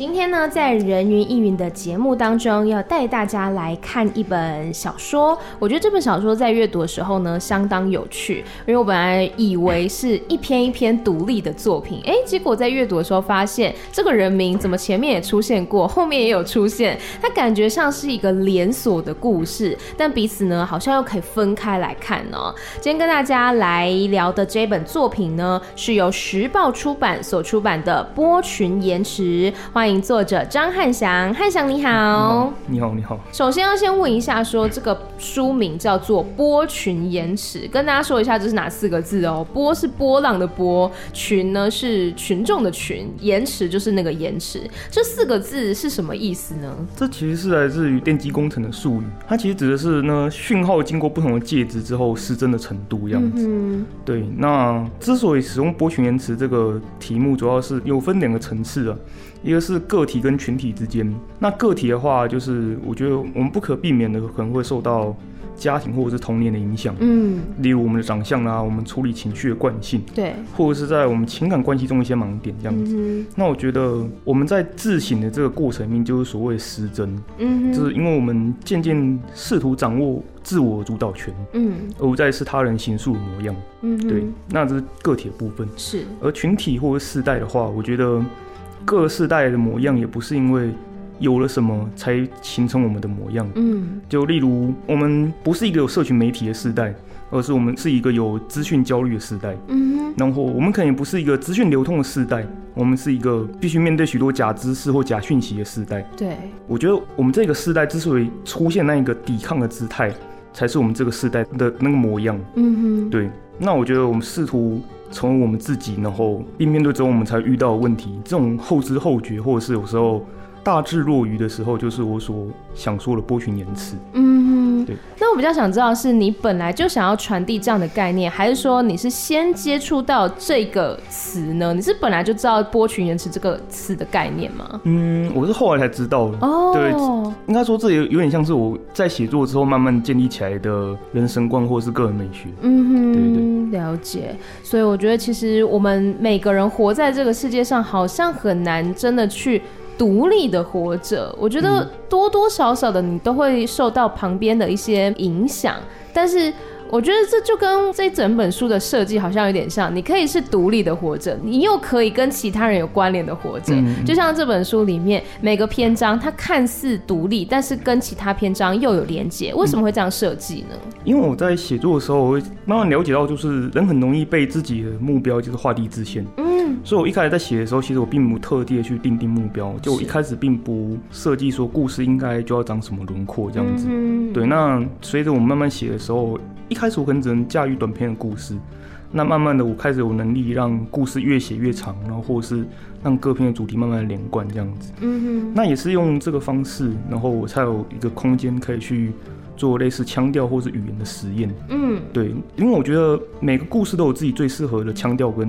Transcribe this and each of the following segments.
今天呢，在人云亦云的节目当中，要带大家来看一本小说。我觉得这本小说在阅读的时候呢，相当有趣。因为我本来以为是一篇一篇独立的作品，哎，结果在阅读的时候发现，这个人名怎么前面也出现过，后面也有出现，它感觉像是一个连锁的故事，但彼此呢，好像又可以分开来看哦。今天跟大家来聊的这本作品呢，是由时报出版所出版的《波群延迟》，欢迎。作者张汉祥，汉祥你好，你好，你好。首先要先问一下，说这个书名叫做《波群延迟》，跟大家说一下这是哪四个字哦。波是波浪的波，群呢是群众的群，延迟就是那个延迟。这四个字是什么意思呢？这其实是来自于电机工程的术语，它其实指的是呢讯号经过不同的介质之后失真的程度样子。嗯、对，那之所以使用波群延迟这个题目，主要是有分两个层次啊。一个是个体跟群体之间，那个体的话，就是我觉得我们不可避免的可能会受到家庭或者是童年的影响，嗯，例如我们的长相啊，我们处理情绪的惯性，对，或者是在我们情感关系中一些盲点这样子。嗯、那我觉得我们在自省的这个过程里面，就是所谓失真，嗯，就是因为我们渐渐试图掌握自我主导权，嗯，而不再是他人形塑的模样，嗯，对，那这是个体的部分，是，而群体或者世代的话，我觉得。各世代的模样也不是因为有了什么才形成我们的模样。嗯，就例如我们不是一个有社群媒体的世代，而是我们是一个有资讯焦虑的世代。嗯哼，然后我们可能也不是一个资讯流通的世代，我们是一个必须面对许多假知识或假讯息的世代。对，我觉得我们这个时代之所以出现那一个抵抗的姿态，才是我们这个时代的那个模样。嗯哼，对。那我觉得我们试图。成为我们自己，然后并面对之后，我们才遇到的问题。这种后知后觉，或者是有时候大智若愚的时候，就是我所想说的波群言辞。嗯哼，对。那我比较想知道，是你本来就想要传递这样的概念，还是说你是先接触到这个词呢？你是本来就知道波群言辞这个词的概念吗？嗯，我是后来才知道的。哦，对，应该说这有有点像是我在写作之后慢慢建立起来的人生观，或是个人美学。嗯哼，对对。了解，所以我觉得其实我们每个人活在这个世界上，好像很难真的去独立的活着。我觉得多多少少的你都会受到旁边的一些影响，但是。我觉得这就跟这整本书的设计好像有点像，你可以是独立的活着，你又可以跟其他人有关联的活着。嗯、就像这本书里面每个篇章，它看似独立，但是跟其他篇章又有连接。为什么会这样设计呢？因为我在写作的时候，我会慢慢了解到，就是人很容易被自己的目标就是画地自限。嗯，所以我一开始在写的时候，其实我并不特地的去定定目标，就我一开始并不设计说故事应该就要长什么轮廓这样子。嗯，对。那随着我慢慢写的时候。一开始我可能只能驾驭短篇的故事，那慢慢的我开始有能力让故事越写越长，然后或者是让各篇的主题慢慢的连贯这样子。嗯哼，那也是用这个方式，然后我才有一个空间可以去做类似腔调或是语言的实验。嗯，对，因为我觉得每个故事都有自己最适合的腔调跟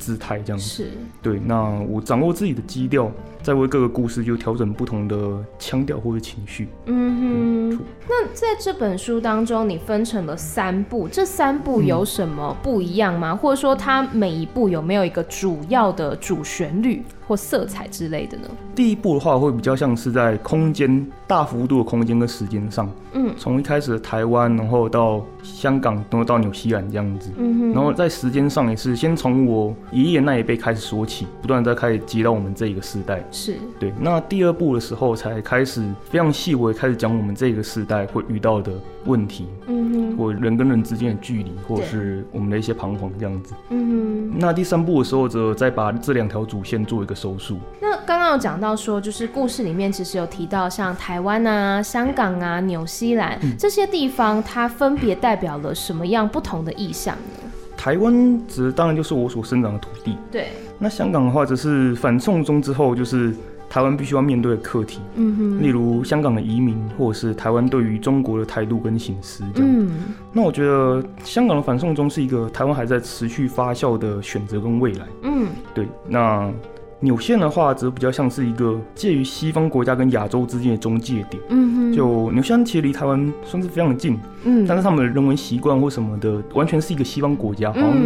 姿态这样子。是，对，那我掌握自己的基调。在为各个故事就调整不同的腔调或者情绪。嗯哼。那在这本书当中，你分成了三部，这三部有什么不一样吗？嗯、或者说，它每一部有没有一个主要的主旋律或色彩之类的呢？第一部的话，会比较像是在空间大幅度的空间跟时间上，嗯，从一开始的台湾，然后到香港，然后到纽西兰这样子。嗯哼。然后在时间上也是先从我爷爷那一辈开始说起，不断在开始接到我们这一个时代。是对，那第二部的时候才开始非常细微开始讲我们这个时代会遇到的问题，嗯哼，或人跟人之间的距离，或者是我们的一些彷徨这样子，嗯哼。那第三部的时候则再把这两条主线做一个收束。那刚刚有讲到说，就是故事里面其实有提到像台湾啊、香港啊、纽西兰、嗯、这些地方，它分别代表了什么样不同的意象呢？台湾指的当然就是我所生长的土地，对。那香港的话，则是反送中之后，就是台湾必须要面对的课题，嗯哼，例如香港的移民，或者是台湾对于中国的态度跟形式这样。嗯，那我觉得香港的反送中是一个台湾还在持续发酵的选择跟未来。嗯，对，那。纽线的话，则比较像是一个介于西方国家跟亚洲之间的中介点。嗯哼，就纽西兰其实离台湾算是非常的近。嗯，但是他们的人文习惯或什么的，完全是一个西方国家，好像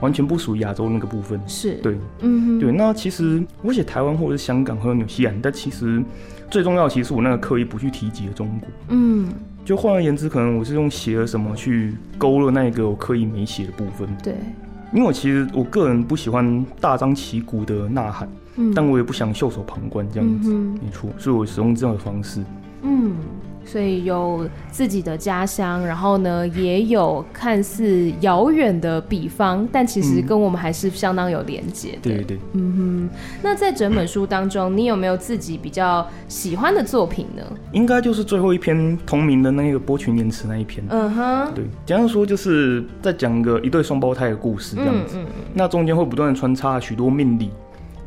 完全不属于亚洲那个部分。是，对，嗯哼，对。那其实我写台湾或者是香港和纽西兰，但其实最重要的，其实是我那个刻意不去提及的中国。嗯，就换而言之，可能我是用写了什么去勾勒那个我刻意没写的部分。对。因为我其实我个人不喜欢大张旗鼓的呐喊，嗯，但我也不想袖手旁观这样子，嗯、没错，所以我使用这样的方式，嗯。所以有自己的家乡，然后呢，也有看似遥远的彼方，但其实跟我们还是相当有连结的。对对对，嗯哼。那在整本书当中，你有没有自己比较喜欢的作品呢？应该就是最后一篇同名的那个波群言辞那一篇。嗯哼。对，简单说就是在讲个一对双胞胎的故事这样子。嗯嗯。那中间会不断的穿插许多命理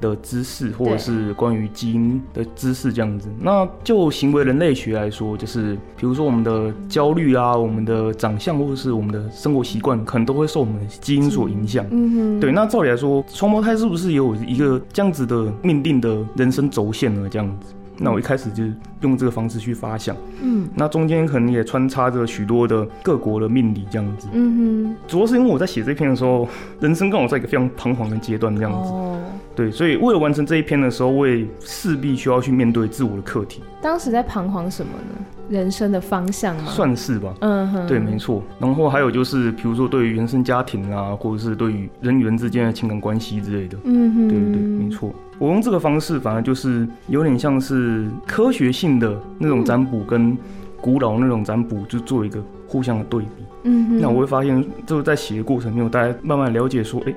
的知识，或者是关于基因的知识这样子。那就行为人类学来说，就是比如说我们的焦虑啊，我们的长相，或者是我们的生活习惯，可能都会受我们的基因所影响。嗯哼。对，那照理来说，双胞胎是不是也有一个这样子的命定的人生轴线呢？这样子。那我一开始就用这个方式去发想，嗯，那中间可能也穿插着许多的各国的命理这样子，嗯哼，主要是因为我在写这篇的时候，人生刚好在一个非常彷徨的阶段这样子，哦，对，所以为了完成这一篇的时候，我也势必需要去面对自我的课题。当时在彷徨什么呢？人生的方向吗？算是吧，嗯哼，对，没错。然后还有就是，比如说对于原生家庭啊，或者是对于人与人之间的情感关系之类的，嗯哼，对对对，没错。我用这个方式，反而就是有点像是科学性的那种占卜，跟古老那种占卜，就做一个互相的对比。嗯哼，那我会发现，就是在写的过程中，大家慢慢了解说，哎、欸。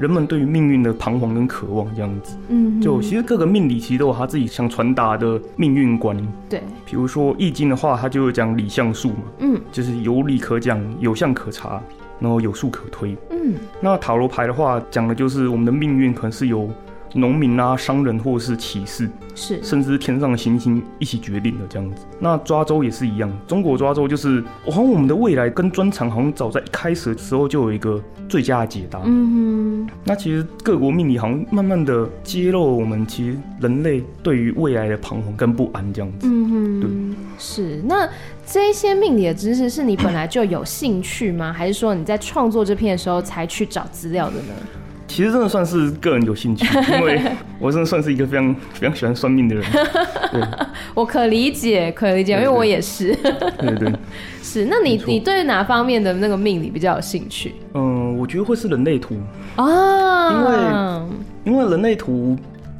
人们对于命运的彷徨跟渴望，这样子，嗯，就其实各个命理其实都有他自己想传达的命运观，对，比如说《易经》的话，它就会讲理象数嘛，嗯，就是有理可讲，有象可查，然后有数可推，嗯，那塔罗牌的话，讲的就是我们的命运可能是由农民啊、商人或是骑士，是，甚至天上的星星一起决定的这样子。那抓周也是一样，中国抓周就是，好像我们的未来跟专长好像早在一开始的时候就有一个最佳的解答。嗯哼。那其实各国命理好像慢慢的揭露我们其实人类对于未来的彷徨跟不安这样子。嗯哼。对。是。那这些命理的知识是你本来就有兴趣吗？还是说你在创作这篇的时候才去找资料的呢？其实真的算是个人有兴趣，因为我真的算是一个非常非常喜欢算命的人。对，我可理解，可理解，因为我也是。对对，对。是，那你你对哪方面的那个命理比较有兴趣？嗯，我觉得会是人类图啊，因为因为人类图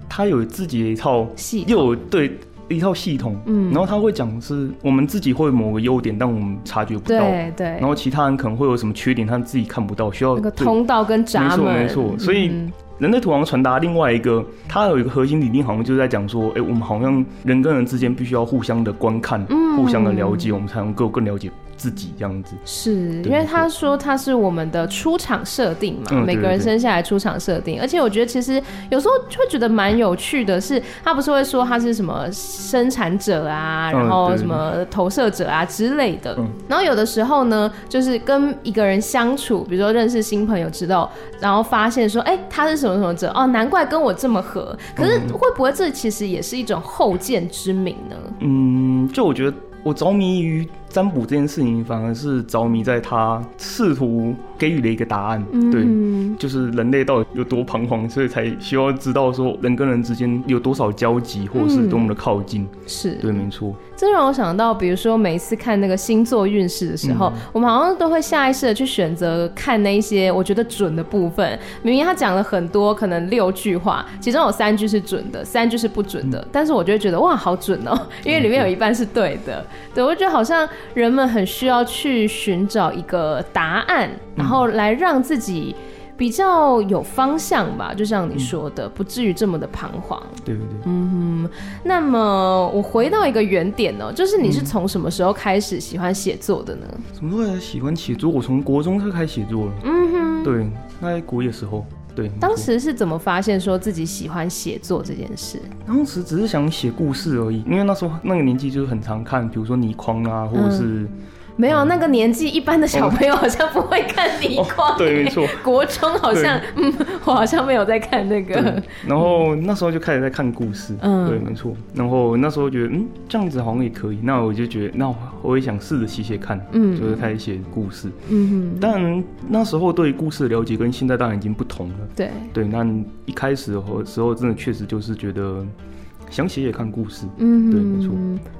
它有自己的一套系，又有对。一套系统，嗯，然后他会讲是我们自己会有某个优点，但我们察觉不到，对对。然后其他人可能会有什么缺点，他自己看不到，需要那个通道跟闸门，没错没错。所以人类图好像传达另外一个，它有一个核心理念，好像就是在讲说，哎，我们好像人跟人之间必须要互相的观看，嗯，互相的了解，我们才能够更了解。自己这样子，是因为他说他是我们的出场设定嘛，嗯、每个人生下来出场设定，而且我觉得其实有时候会觉得蛮有趣的是，他不是会说他是什么生产者啊，然后什么投射者啊之类的，然后有的时候呢，就是跟一个人相处，比如说认识新朋友知道，然后发现说，哎、欸，他是什么什么者哦，难怪跟我这么合，可是会不会这其实也是一种后见之明呢？嗯，就我觉得。我着迷于占卜这件事情，反而是着迷在他试图给予的一个答案，嗯、对，就是人类到底有多彷徨，所以才需要知道说人跟人之间有多少交集，或者是多么的靠近，嗯、是对，没错。这让我想到，比如说每一次看那个星座运势的时候，嗯、我们好像都会下意识的去选择看那一些我觉得准的部分。明明他讲了很多，可能六句话，其中有三句是准的，三句是不准的，嗯、但是我就会觉得哇，好准哦、喔，因为里面有一半是对的。对，我觉得好像人们很需要去寻找一个答案，然后来让自己。比较有方向吧，就像你说的，嗯、不至于这么的彷徨。对对对。嗯哼，那么我回到一个原点呢、喔，就是你是从什么时候开始喜欢写作的呢？什么时候开始喜欢写作？我从国中就开始写作了。嗯哼。对，那在国一的时候。对，当时是怎么发现说自己喜欢写作这件事？当时只是想写故事而已，因为那时候那个年纪就是很常看，比如说倪匡啊，或者是。嗯没有那个年纪，一般的小朋友好像不会看倪匡。对，没错。国中好像，嗯，我好像没有在看那个。然后那时候就开始在看故事，嗯，对，没错。然后那时候觉得，嗯，这样子好像也可以。那我就觉得，那我也想试着写写看，嗯，就是开始写故事。嗯哼。但那时候对于故事的了解跟现在当然已经不同了。对。对，那一开始的时候，真的确实就是觉得。想写也看故事，嗯，对，没错。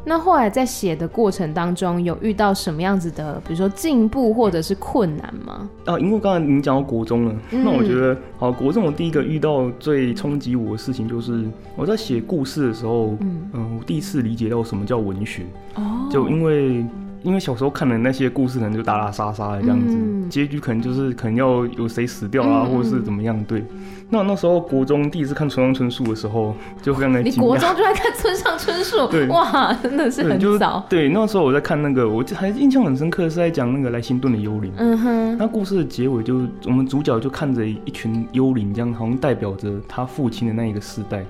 那后来在写的过程当中，有遇到什么样子的，比如说进步或者是困难吗？啊，因为刚才您讲到国中了，嗯、那我觉得，好，国中我第一个遇到最冲击我的事情，就是我在写故事的时候，嗯嗯，我第一次理解到什么叫文学。哦，就因为。因为小时候看的那些故事，可能就打打杀杀的这样子，嗯、结局可能就是可能要有谁死掉啊，嗯、或者是怎么样。对，那那时候国中第一次看村上春树的时候，就非常的惊讶。你国中就在看村上春树？对，哇，真的是很早。对，那时候我在看那个，我还印象很深刻，是在讲那个莱辛顿的幽灵。嗯哼。那故事的结尾就我们主角就看着一群幽灵，这样好像代表着他父亲的那一个世代。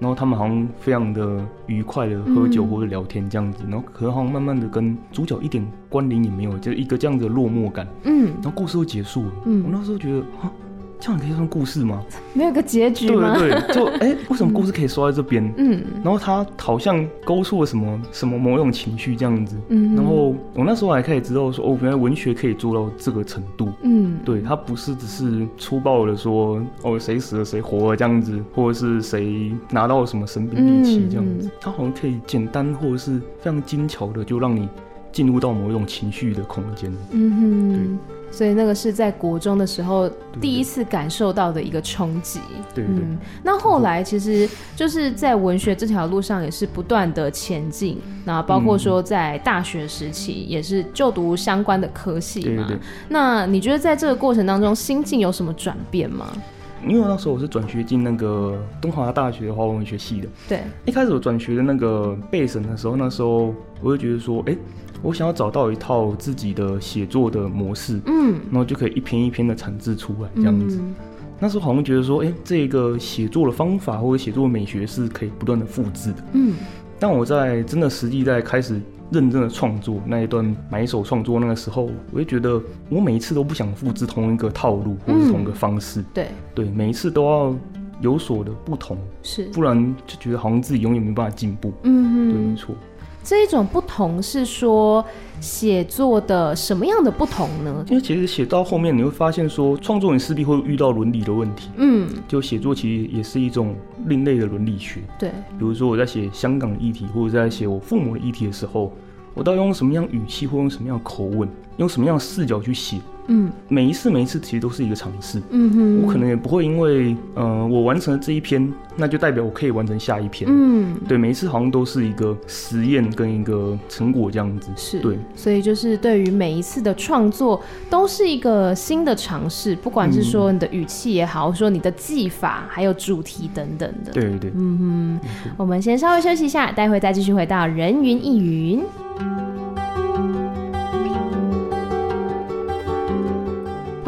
然后他们好像非常的愉快的喝酒或者聊天这样子，嗯、然后可能好像慢慢的跟主角一点关联也没有，就一个这样子的落寞感。嗯，然后故事就结束了。嗯，我那时候觉得啊。这样可以算故事吗？没有个结局吗？对对对，就哎、欸，为什么故事可以说在这边？嗯，然后他好像勾出了什么什么某种情绪这样子。嗯，然后我那时候还可以知道说，哦，原来文学可以做到这个程度。嗯，对，他不是只是粗暴的说，哦，谁死了谁活了这样子，或者是谁拿到了什么神兵利器这样子，他好像可以简单或者是非常精巧的就让你进入到某一种情绪的空间。嗯哼，对。所以那个是在国中的时候第一次感受到的一个冲击。对，对，对，嗯，那后来其实就是在文学这条路上也是不断的前进，那包括说在大学时期也是就读相关的科系嘛。对对对。那你觉得在这个过程当中心境有什么转变吗？因为那时候我是转学进那个东华大学的华文文学系的。对。一开始我转学的那个备审的时候，那时候我就觉得说，哎。我想要找到一套自己的写作的模式，嗯，然后就可以一篇一篇的产制出来这样子。嗯、那时候好像觉得说，哎、欸，这个写作的方法或者写作的美学是可以不断的复制的，嗯。但我在真的实际在开始认真的创作那一段埋首创作那个时候，我就觉得我每一次都不想复制同一个套路或者是同一个方式，嗯、对。对，每一次都要有所的不同，是，不然就觉得好像自己永远没办法进步，嗯哼，对，没错。这一种不同是说写作的什么样的不同呢？因为其实写到后面你会发现说，创作你势必会遇到伦理的问题。嗯，就写作其实也是一种另类的伦理学。对，比如说我在写香港的议题，或者在写我父母的议题的时候，我到底用什么样语气，或用什么样的口吻，用什么样的视角去写？嗯，每一次每一次其实都是一个尝试。嗯哼，我可能也不会因为，呃，我完成了这一篇，那就代表我可以完成下一篇。嗯，对，每一次好像都是一个实验跟一个成果这样子。是，对，所以就是对于每一次的创作都是一个新的尝试，不管是说你的语气也好，说你的技法，还有主题等等的。对对对。嗯哼，我们先稍微休息一下，待会再继续回到人云亦云。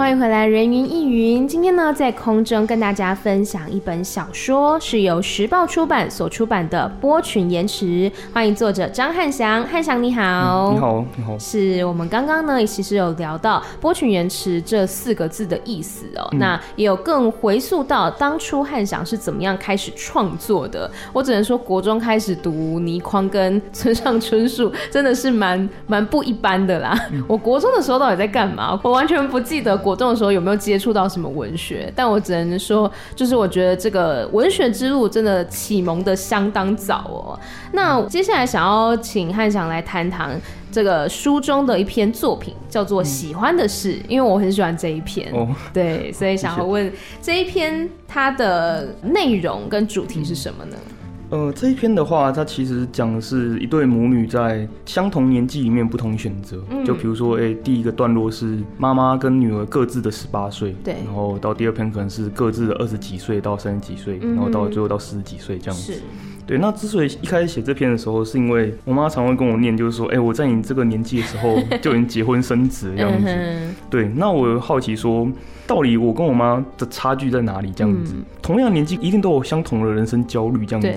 欢迎回来，人云亦云。今天呢，在空中跟大家分享一本小说，是由时报出版所出版的《波群延迟》。欢迎作者张汉祥，汉祥你好。嗯，你好，你好。是我们刚刚呢，其实有聊到“波群延迟”这四个字的意思哦。嗯，那也有更回溯到当初汉祥是怎么样开始创作的。我只能说，国中开始读倪匡跟村上春树，真的是蛮蛮不一般的啦。嗯，我国中的时候到底在干嘛？我完全不记得。活动的时候有没有接触到什么文学？但我只能说，就是我觉得这个文学之路真的启蒙的相当早哦。那接下来想要请汉翔来谈谈这个书中的一篇作品，叫做《喜欢的事》，因为我很喜欢这一篇。哦，对，所以 想要问这一篇它的内容跟主题是什么呢？呃，这一篇的话，它其实讲的是一对母女在相同年纪里面不同选择。嗯，就比如说，哎、欸，第一个段落是妈妈跟女儿各自的十八岁，对，然后到第二篇可能是各自的二十几岁到三十几岁，嗯，然后到最后到四十几岁这样子。是。对，那之所以一开始写这篇的时候，是因为我妈常会跟我念，就是说，哎、欸，我在你这个年纪的时候 就已经结婚生子这样子。对，那我好奇说，到底我跟我妈的差距在哪里？这样子，嗯、同样年纪一定都有相同的人生焦虑这样子。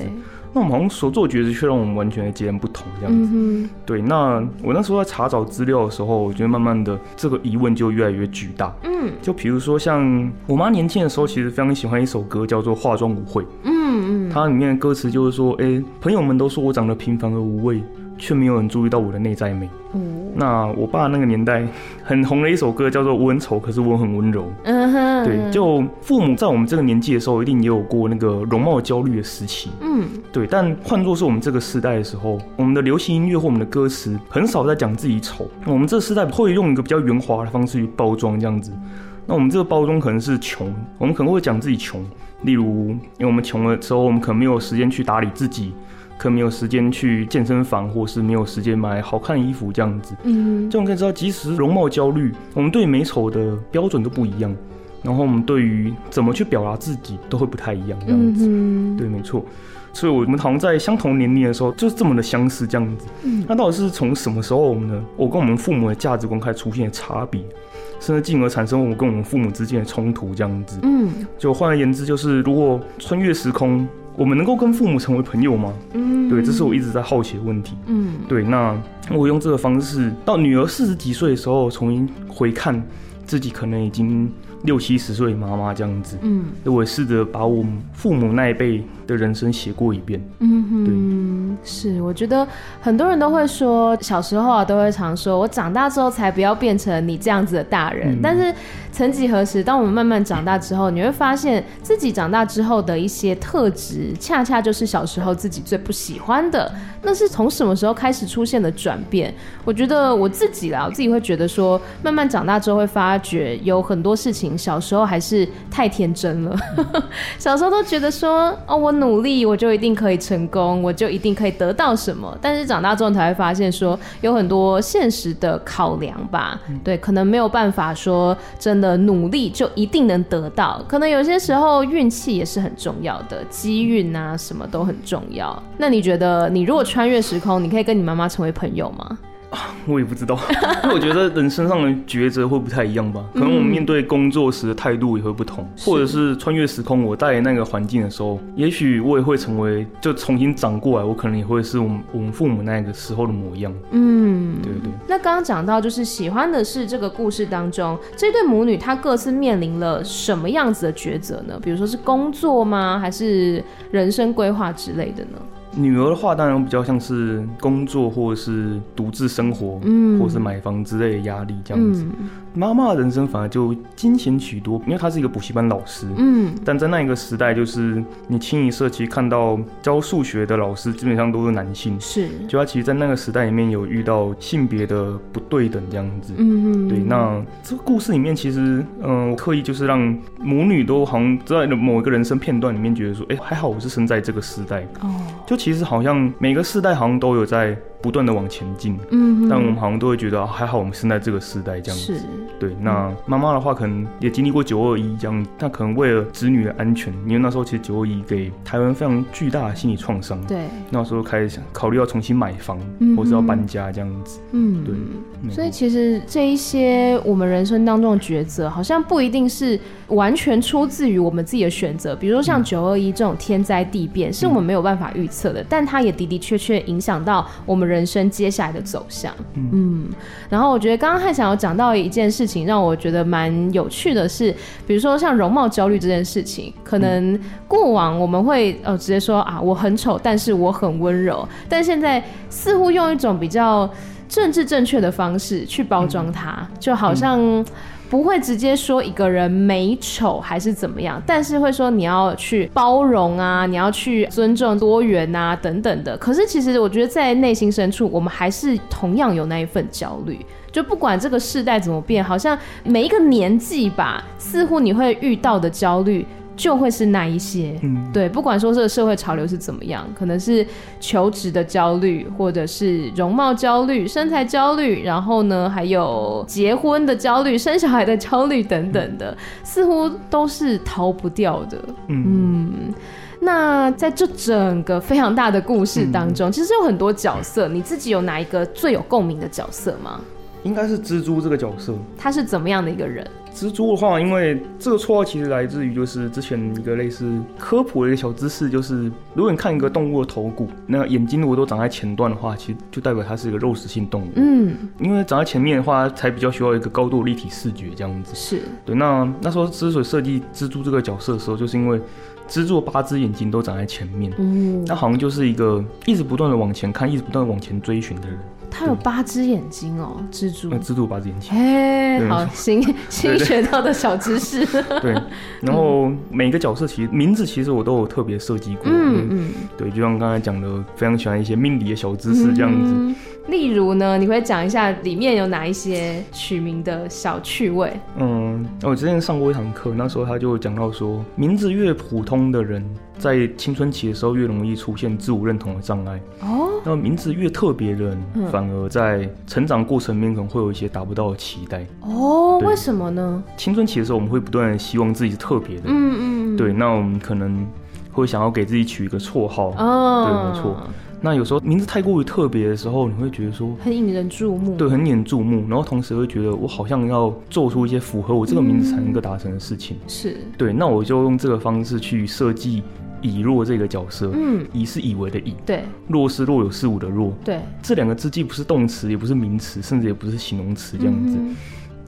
那我们好像所做的抉择却让我们完全的截然不同这样子。嗯、对，那我那时候在查找资料的时候，我觉得慢慢的这个疑问就越来越巨大。嗯，就比如说像我妈年轻的时候，其实非常喜欢一首歌，叫做《化妆舞会》。嗯嗯嗯，它里面的歌词就是说，哎、欸，朋友们都说我长得平凡而无味。却没有人注意到我的内在美。嗯，那我爸那个年代很红的一首歌叫做《我很丑，可是我很温柔》。嗯哼，对，就父母在我们这个年纪的时候，一定也有过那个容貌焦虑的时期。嗯，对。但换作是我们这个时代的时候，我们的流行音乐或我们的歌词很少在讲自己丑。我们这个时代会用一个比较圆滑的方式去包装这样子。那我们这个包装可能是穷，我们可能会讲自己穷。例如，因为我们穷的时候，我们可能没有时间去打理自己。可能没有时间去健身房，或是没有时间买好看的衣服这样子。嗯，这种可以知道，即使容貌焦虑，我们对美丑的标准都不一样，然后我们对于怎么去表达自己都会不太一样这样子。嗯，对，没错。所以，我们好像在相同年龄的时候，就是这么的相似这样子。嗯，那到底是从什么时候，我们的？我跟我们父母的价值观开始出现差别，甚至进而产生我跟我们父母之间的冲突这样子。嗯，就换而言之，就是如果穿越时空。我们能够跟父母成为朋友吗？嗯，对，这是我一直在好奇的问题。嗯，对，那我用这个方式，到女儿四十几岁的时候，重新回看自己可能已经六七十岁妈妈这样子。嗯，我也试着把我父母那一辈的人生写过一遍。嗯哼，对，是，我觉得很多人都会说，小时候啊，都会常说，我长大之后才不要变成你这样子的大人，嗯，但是。曾几何时，当我们慢慢长大之后，你会发现自己长大之后的一些特质，恰恰就是小时候自己最不喜欢的。那是从什么时候开始出现的转变？我觉得我自己啦，我自己会觉得说，慢慢长大之后会发觉有很多事情，小时候还是太天真了。小时候都觉得说，哦，我努力我就一定可以成功，我就一定可以得到什么。但是长大之后才会发现说，有很多现实的考量吧。对，可能没有办法说真的。的努力就一定能得到，可能有些时候运气也是很重要的，机运啊什么都很重要。那你觉得，你如果穿越时空，你可以跟你妈妈成为朋友吗？我也不知道，因为我觉得人身上的抉择会不太一样吧。可能我们面对工作时的态度也会不同，嗯、或者是穿越时空，我在那个环境的时候，也许我也会成为，就重新长过来，我可能也会是我们我们父母那个时候的模样。嗯，对对。那刚刚讲到，就是喜欢的是这个故事当中这对母女，她各自面临了什么样子的抉择呢？比如说是工作吗？还是人生规划之类的呢？女儿的话，当然比较像是工作，或者是独自生活，嗯，或者是买房之类的压力这样子。嗯妈妈的人生反而就惊险许多，因为她是一个补习班老师。嗯，但在那一个时代，就是你清一色其实看到教数学的老师基本上都是男性。是，就他其实，在那个时代里面有遇到性别的不对等这样子。嗯嗯，对。那这个故事里面，其实，嗯、呃，我刻意就是让母女都好像在某一个人生片段里面觉得说，哎、欸，还好我是生在这个时代。哦，就其实好像每个世代好像都有在。不断的往前进，嗯，但我们好像都会觉得还好，我们生在这个时代这样子。是，对。那妈妈的话，可能也经历过九二一这样，那可能为了子女的安全，因为那时候其实九二一给台湾非常巨大的心理创伤。对。那时候开始想考虑要重新买房，嗯、或是要搬家这样子。嗯，对。所以其实这一些我们人生当中的抉择，好像不一定是完全出自于我们自己的选择。比如说像九二一这种天灾地变，嗯、是我们没有办法预测的，嗯、但它也的的确确影响到我们人。生接下来的走向，嗯，然后我觉得刚刚汉想有讲到一件事情，让我觉得蛮有趣的是，比如说像容貌焦虑这件事情，可能过往我们会呃直接说啊，我很丑，但是我很温柔，但现在似乎用一种比较政治正确的方式去包装它，就好像。不会直接说一个人美丑还是怎么样，但是会说你要去包容啊，你要去尊重多元啊等等的。可是其实我觉得在内心深处，我们还是同样有那一份焦虑。就不管这个世代怎么变，好像每一个年纪吧，似乎你会遇到的焦虑。就会是那一些，嗯，对，不管说这个社会潮流是怎么样，可能是求职的焦虑，或者是容貌焦虑、身材焦虑，然后呢，还有结婚的焦虑、生小孩的焦虑等等的，似乎都是逃不掉的，嗯。嗯那在这整个非常大的故事当中，嗯、其实有很多角色，你自己有哪一个最有共鸣的角色吗？应该是蜘蛛这个角色。他是怎么样的一个人？蜘蛛的话，因为这个绰号其实来自于就是之前一个类似科普的一个小知识，就是如果你看一个动物的头骨，那眼睛如果都长在前段的话，其实就代表它是一个肉食性动物。嗯，因为长在前面的话，才比较需要一个高度立体视觉这样子。是对。那那时候之所以设计蜘蛛这个角色的时候，就是因为蜘蛛的八只眼睛都长在前面，嗯，那好像就是一个一直不断的往前看，一直不断往前追寻的人。它有八只眼睛哦，蜘蛛。蜘蛛八只眼睛。哎，好新新学到的小知识。对，然后每个角色其实名字其实我都有特别设计过。嗯嗯。对，就像刚才讲的，非常喜欢一些命理的小知识这样子。例如呢，你会讲一下里面有哪一些取名的小趣味？嗯，我之前上过一堂课，那时候他就讲到说，名字越普通的人，在青春期的时候越容易出现自我认同的障碍。哦。那名字越特别的人，嗯、反而在成长过程里面可能会有一些达不到的期待。哦，对为什么呢？青春期的时候，我们会不断希望自己是特别的。嗯嗯。对，那我们可能会想要给自己取一个绰号。哦。对，没错。那有时候名字太过于特别的时候，你会觉得说很引人注目。对，很引人注目。然后同时会觉得我好像要做出一些符合我这个名字才能够达成的事情。是。对，那我就用这个方式去设计。以弱这个角色，嗯，以是以为的以，对，若是若有似无的若，对，这两个字既不是动词，也不是名词，甚至也不是形容词，这样子。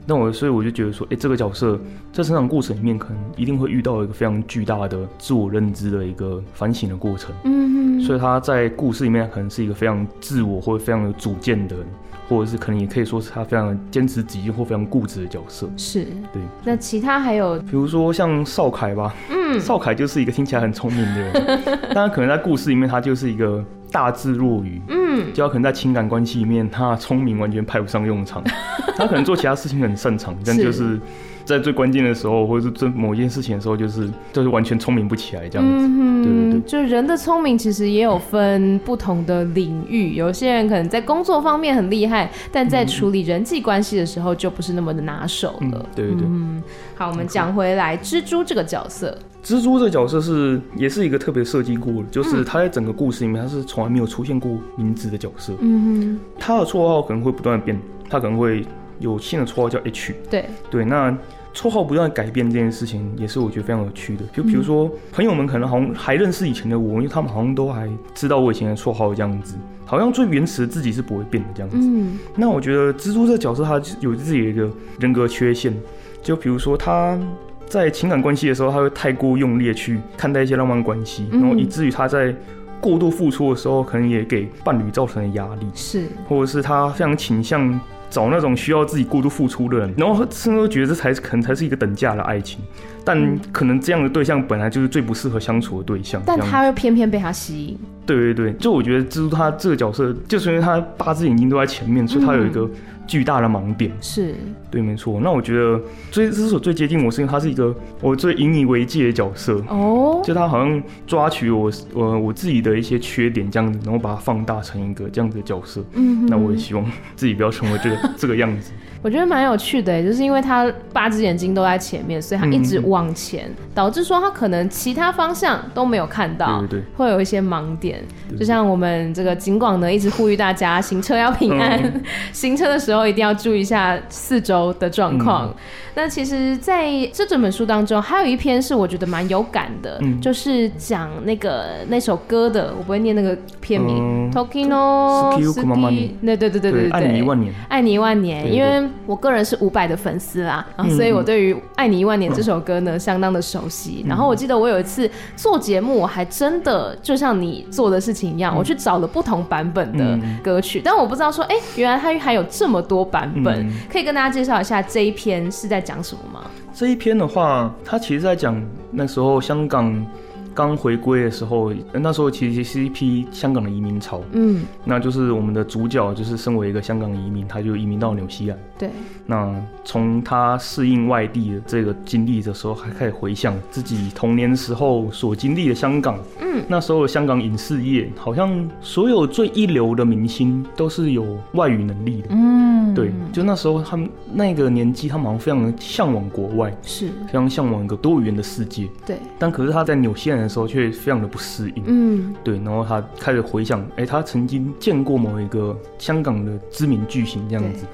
那我所以我就觉得说，哎、欸，这个角色在成长过程里面，可能一定会遇到一个非常巨大的自我认知的一个反省的过程。嗯哼，所以他在故事里面可能是一个非常自我或者非常有主见的人。或者是可能也可以说是他非常坚持己见或非常固执的角色。是，对。那其他还有，比如说像少凯吧，嗯，少凯就是一个听起来很聪明的人，但他可能在故事里面他就是一个大智若愚，嗯，就他可能在情感关系里面他聪明完全派不上用场，他可能做其他事情很擅长，但就是。在最关键的时候，或者是做某一件事情的时候，就是就是完全聪明不起来这样子。嗯、对对对，就人的聪明其实也有分不同的领域，有些人可能在工作方面很厉害，但在处理人际关系的时候就不是那么的拿手了。嗯、对对对。嗯，好，我们讲回来，蜘蛛这个角色，蜘蛛这个角色是也是一个特别设计过的，就是他在整个故事里面他是从来没有出现过名字的角色。嗯哼，他的绰号可能会不断的变，他可能会有新的绰号叫 H。对对，那。绰号不断改变这件事情，也是我觉得非常有趣的。就比如说，朋友们可能好像还认识以前的我，因为他们好像都还知道我以前的绰号这样子，好像最原始的自己是不会变的这样子。嗯，那我觉得蜘蛛这个角色，他有自己的一个人格缺陷，就比如说他在情感关系的时候，他会太过用力去看待一些浪漫关系，然后以至于他在过度付出的时候，可能也给伴侣造成了压力，是，或者是他非常倾向。找那种需要自己过度付出的人，然后甚至觉得这才可能才是一个等价的爱情，但可能这样的对象本来就是最不适合相处的对象，但他又偏偏被他吸引。对对对，就我觉得蜘蛛他这个角色，就是因为他八只眼睛都在前面，所以他有一个。巨大的盲点是对，没错。那我觉得最之所最接近我，是因为他是一个我最引以为戒的角色哦。就他好像抓取我我我自己的一些缺点这样子，然后把它放大成一个这样子的角色。嗯，那我也希望自己不要成为这个 这个样子。我觉得蛮有趣的，就是因为他八只眼睛都在前面，所以他一直往前，嗯、导致说他可能其他方向都没有看到，对对对，会有一些盲点。就像我们这个警广呢，一直呼吁大家行车要平安，嗯、行车的时候一定要注意一下四周的状况。嗯、那其实在这整本书当中，还有一篇是我觉得蛮有感的，嗯、就是讲那个那首歌的，我不会念那个片名，Tokino 对对对对对，爱你一万年，爱你一万年，因为。我个人是伍佰的粉丝啦，啊，所以我对于《爱你一万年》这首歌呢，相当的熟悉。然后我记得我有一次做节目，我还真的就像你做的事情一样，我去找了不同版本的歌曲，但我不知道说，哎，原来它还有这么多版本，可以跟大家介绍一下这一篇是在讲什么吗？这一篇的话，它其实在讲那时候香港。刚回归的时候，那时候其实是一批香港的移民潮，嗯，那就是我们的主角就是身为一个香港移民，他就移民到纽西兰，对。那从他适应外地的这个经历的时候，还开始回想自己童年时候所经历的香港，嗯，那时候的香港影视业好像所有最一流的明星都是有外语能力的，嗯，对，就那时候他们那个年纪，他们好像非常的向往国外，是，非常向往一个多元的世界，对。但可是他在纽西兰。的时候，却非常的不适应。嗯，对，然后他开始回想，哎、欸，他曾经见过某一个香港的知名巨星这样子，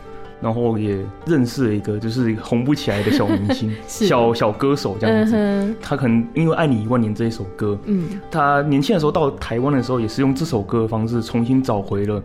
然后也认识了一个就是红不起来的小明星，小小歌手这样子。嗯、他可能因为《爱你一万年》这一首歌，嗯，他年轻的时候到台湾的时候，也是用这首歌的方式重新找回了。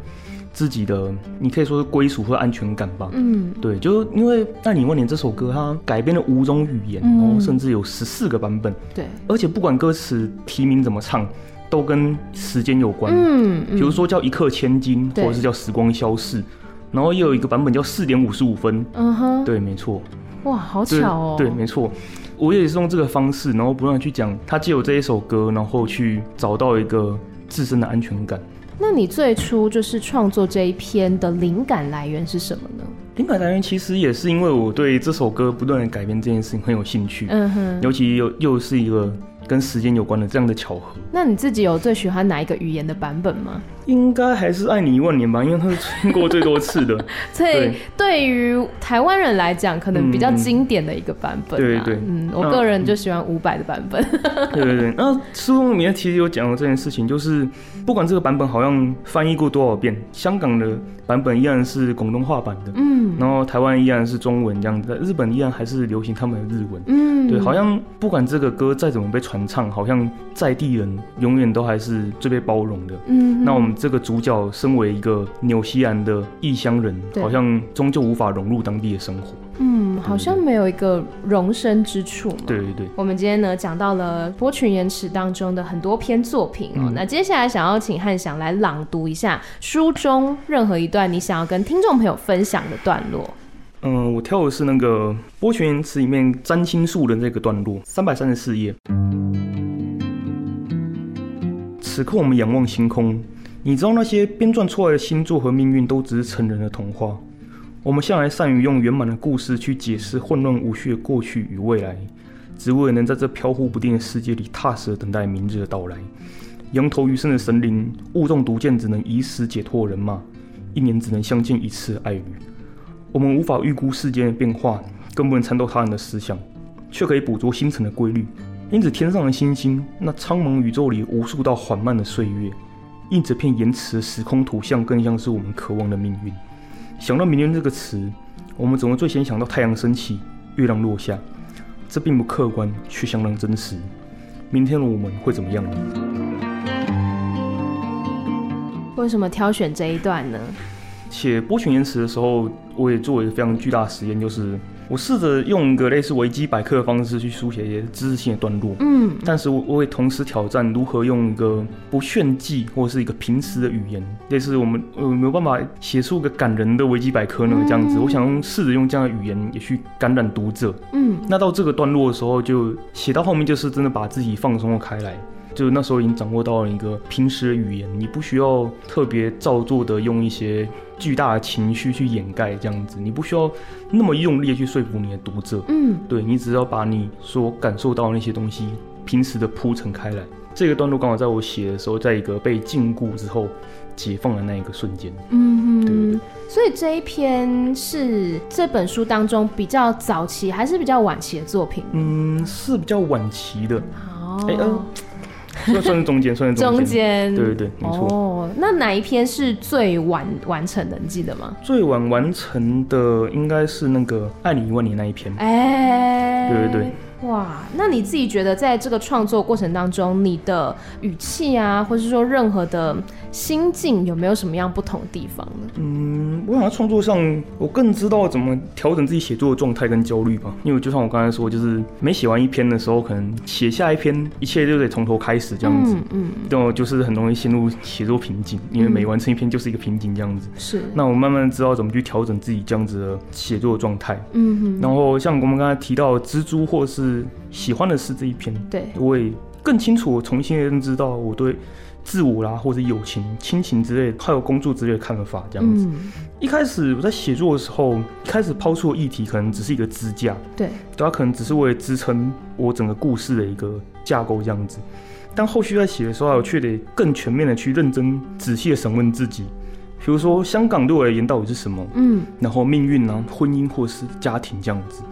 自己的，你可以说是归属或安全感吧。嗯，对，就因为《爱你一万年》这首歌，它改编了五种语言，嗯、然后甚至有十四个版本。对，而且不管歌词题名怎么唱，都跟时间有关。嗯，嗯，比如说叫一刻千金，或者是叫时光消逝，然后又有一个版本叫四点五十五分。嗯哼，对，没错。哇，好巧哦。对，没错。我也是用这个方式，然后不断去讲，他借由这一首歌，然后去找到一个自身的安全感。那你最初就是创作这一篇的灵感来源是什么呢？灵感来源其实也是因为我对这首歌不断的改编这件事情很有兴趣，嗯哼，尤其又又是一个跟时间有关的这样的巧合。那你自己有最喜欢哪一个语言的版本吗？应该还是爱你一万年吧，因为他是听过最多次的。所以对于台湾人来讲，可能比较经典的一个版本。对对，嗯，我个人就喜欢伍佰的版本。对对对，那书中里面其实有讲过这件事情，就是不管这个版本好像翻译过多少遍，香港的版本依然是广东话版的，嗯，然后台湾依然是中文这样子，日本依然还是流行他们的日文，嗯，对，好像不管这个歌再怎么被传唱，好像在地人永远都还是最被包容的，嗯，那我们。这个主角身为一个纽西兰的异乡人，好像终究无法融入当地的生活。嗯，好像没有一个容身之处。对对对。我们今天呢讲到了波群延迟当中的很多篇作品哦，嗯、那接下来想要请汉翔来朗读一下书中任何一段你想要跟听众朋友分享的段落。嗯，我挑的是那个波群延迟里面占星术的这个段落，三百三十四页。此刻我们仰望星空。你知道那些编撰出来的星座和命运都只是成人的童话。我们向来善于用圆满的故事去解释混乱无序的过去与未来，只为能在这飘忽不定的世界里踏实的等待明日的到来。羊头余生的神灵，误中毒箭只能以死解脱人马，一年只能相见一次爱侣。我们无法预估世间的变化，更不能参透他人的思想，却可以捕捉星辰的规律。因此，天上的星星，那苍茫宇宙里无数道缓慢的岁月。印这片延迟的时空图像，更像是我们渴望的命运。想到“明天”这个词，我们总会最先想到太阳升起、月亮落下。这并不客观，却相当真实。明天的我们会怎么样呢？为什么挑选这一段呢？写波群延迟的时候，我也做了一个非常巨大的实验，就是。我试着用一个类似维基百科的方式去书写一些知识性的段落，嗯，但是我我也同时挑战如何用一个不炫技或者是一个平时的语言，类似我们呃没有办法写出一个感人的维基百科呢？这样子，我想用试着用这样的语言也去感染读者，嗯，那到这个段落的时候，就写到后面就是真的把自己放松了开来。就那时候已经掌握到了一个平时的语言，你不需要特别造作的用一些巨大的情绪去掩盖这样子，你不需要那么用力去说服你的读者，嗯，对，你只要把你所感受到的那些东西平时的铺陈开来。这个段落刚好在我写的时候，在一个被禁锢之后解放的那一个瞬间，嗯，对，对，对。所以这一篇是这本书当中比较早期还是比较晚期的作品？嗯，是比较晚期的。好，哎、欸呃 算算是中间，算是中间。对对对，没错。哦，那哪一篇是最晚完成的？你记得吗？最晚完成的应该是那个《爱你一万年》那一篇。哎、欸，对对对。哇，那你自己觉得在这个创作过程当中，你的语气啊，或是说任何的心境，有没有什么样不同的地方呢？嗯，我想在创作上，我更知道怎么调整自己写作的状态跟焦虑吧。因为就像我刚才说，就是每写完一篇的时候，可能写下一篇，一切就得从头开始这样子。嗯，然后，就是很容易陷入写作瓶颈，因为每完成一篇就是一个瓶颈这样子。是。那我慢慢知道怎么去调整自己这样子的写作的状态。嗯哼。然后像我们刚才提到蜘蛛，或是喜欢的是这一篇，对，我也更清楚，我重新认知到我对自我啦，或者友情、亲情之类的，还有工作之类的看法。这样子，嗯、一开始我在写作的时候，一开始抛出的议题可能只是一个支架，对，它可能只是为了支撑我整个故事的一个架构这样子。但后续在写的时候，我却得更全面的去认真、仔细的审问自己，比如说香港对我而言到底是什么？嗯，然后命运啊、婚姻或是家庭这样子。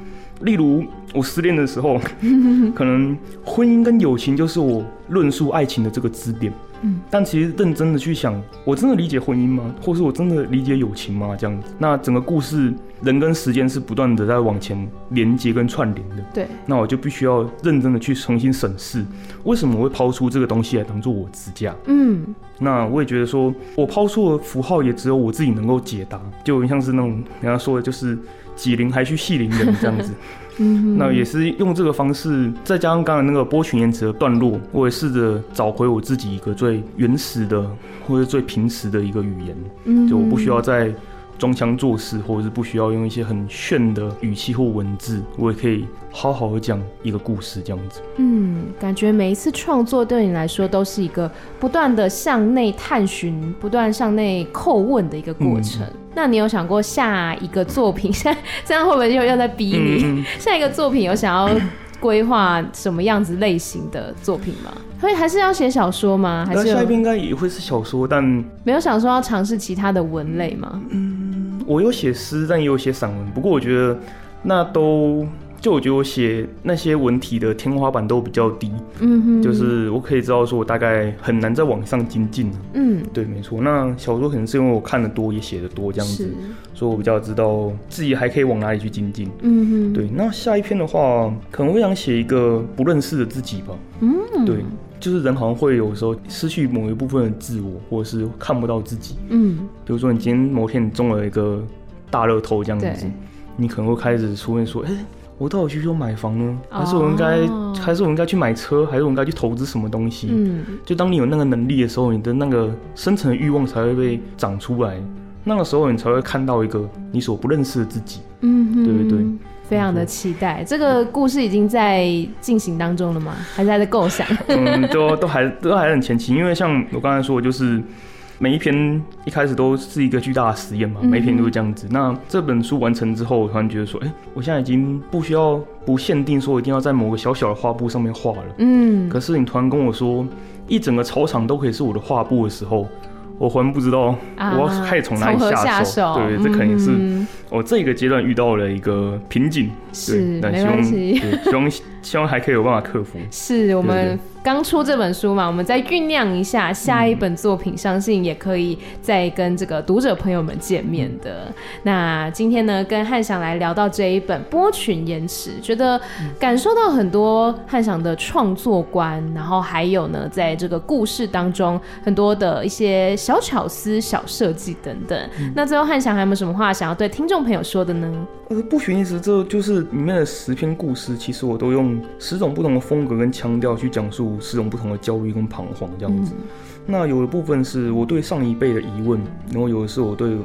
例如我失恋的时候，可能婚姻跟友情就是我论述爱情的这个支点。嗯，但其实认真的去想，我真的理解婚姻吗？或是我真的理解友情吗？这样子，那整个故事，人跟时间是不断的在往前连接跟串联的。对，那我就必须要认真的去重新审视，为什么我会抛出这个东西来当做我支架？嗯，那我也觉得说，我抛出的符号也只有我自己能够解答，就像是那种人家说的，就是解铃还须系铃人这样子。嗯，那也是用这个方式，再加上刚才那个波群延迟的段落，我也试着找回我自己一个最原始的或者最平实的一个语言。嗯，就我不需要再装腔作势，或者是不需要用一些很炫的语气或文字，我也可以好好的讲一个故事这样子。嗯，感觉每一次创作对你来说都是一个不断的向内探寻、不断向内叩问的一个过程。嗯那你有想过下一个作品？现在这样会不会又要在逼你？下一个作品有想要规划什么样子类型的作品吗？会还是要写小说吗？还是下一篇应该也会是小说，但没有想说要尝试其他的文类吗？嗯，我有写诗，但也有写散文。不过我觉得那都。就我觉得我写那些文体的天花板都比较低，嗯哼，就是我可以知道说我大概很难再往上精进，嗯，对，没错。那小说可能是因为我看的多也写的多这样子，所以我比较知道自己还可以往哪里去精进，嗯哼，对。那下一篇的话，可能会想写一个不认识的自己吧，嗯，对，就是人好像会有时候失去某一部分的自我，或者是看不到自己，嗯，比如说你今天某天你中了一个大乐透这样子，你可能会开始出现说，哎。我到底需不需要买房呢？还是我应该，oh. 还是我应该去买车？还是我应该去投资什么东西？嗯，就当你有那个能力的时候，你的那个深层的欲望才会被长出来。那个时候，你才会看到一个你所不认识的自己。嗯，对对对，非常的期待。这个故事已经在进行当中了吗？还是还在构想？嗯，都都还都还很前期，因为像我刚才说的，就是。每一篇一开始都是一个巨大的实验嘛，每一篇都是这样子。嗯、那这本书完成之后，我突然觉得说，哎、欸，我现在已经不需要不限定说一定要在某个小小的画布上面画了。嗯。可是你突然跟我说，一整个操场都可以是我的画布的时候，我魂不知道我要开始从哪里下手。对，这肯定是我这个阶段遇到了一个瓶颈。是，对，没关系。希望希望还可以有办法克服。是我们。刚出这本书嘛，我们再酝酿一下下一本作品，嗯、相信也可以再跟这个读者朋友们见面的。嗯、那今天呢，跟汉翔来聊到这一本《波群延迟》，觉得感受到很多汉翔的创作观，然后还有呢，在这个故事当中很多的一些小巧思、小设计等等。嗯、那最后汉翔还有没有什么话想要对听众朋友说的呢？呃，《波群言辞》这就是里面的十篇故事，其实我都用十种不同的风格跟腔调去讲述。十种不同的焦虑跟彷徨这样子，嗯、那有的部分是我对上一辈的疑问，然后有的是我对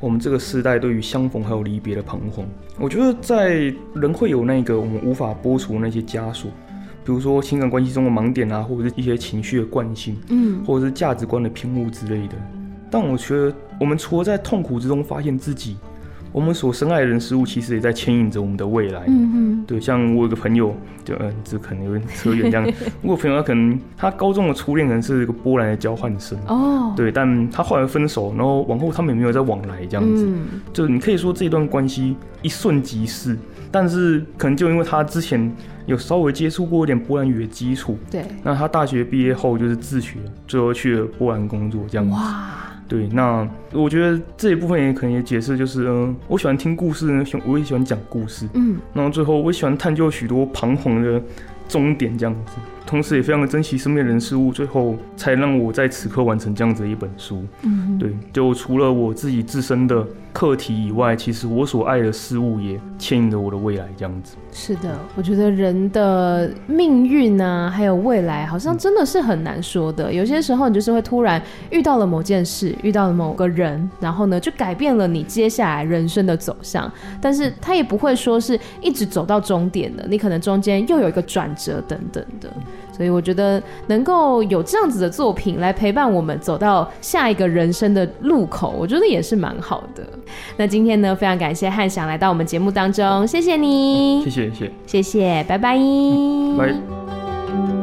我们这个时代对于相逢还有离别的彷徨。我觉得在人会有那个我们无法剥除那些枷锁，比如说情感关系中的盲点啊，或者是一些情绪的惯性，嗯，或者是价值观的偏误之类的。但我觉得我们除了在痛苦之中发现自己。我们所深爱的人事物，其实也在牵引着我们的未来。嗯嗯，对，像我有个朋友，就嗯，这可能有点扯远这样。我有朋友他可能他高中的初恋可能是一个波兰的交换生哦，对，但他后来分手，然后往后他们也没有再往来这样子。嗯，就你可以说这段关系一瞬即逝，但是可能就因为他之前有稍微接触过一点波兰语的基础，对，那他大学毕业后就是自学，最后去了波兰工作这样子。哇。对，那我觉得这一部分也可能也解释，就是嗯，我喜欢听故事呢，我也喜欢讲故事，嗯，然后最后我也喜欢探究许多彷徨的终点这样子，同时也非常的珍惜身边人事物，最后才让我在此刻完成这样子的一本书，嗯，对，就除了我自己自身的课题以外，其实我所爱的事物也牵引着我的未来，这样子。是的，我觉得人的命运啊，还有未来，好像真的是很难说的。有些时候，你就是会突然遇到了某件事，遇到了某个人，然后呢，就改变了你接下来人生的走向。但是，他也不会说是一直走到终点的，你可能中间又有一个转折等等的。所以我觉得能够有这样子的作品来陪伴我们走到下一个人生的路口，我觉得也是蛮好的。那今天呢，非常感谢汉翔来到我们节目当中，谢谢你，谢谢谢谢，谢谢，拜拜，拜。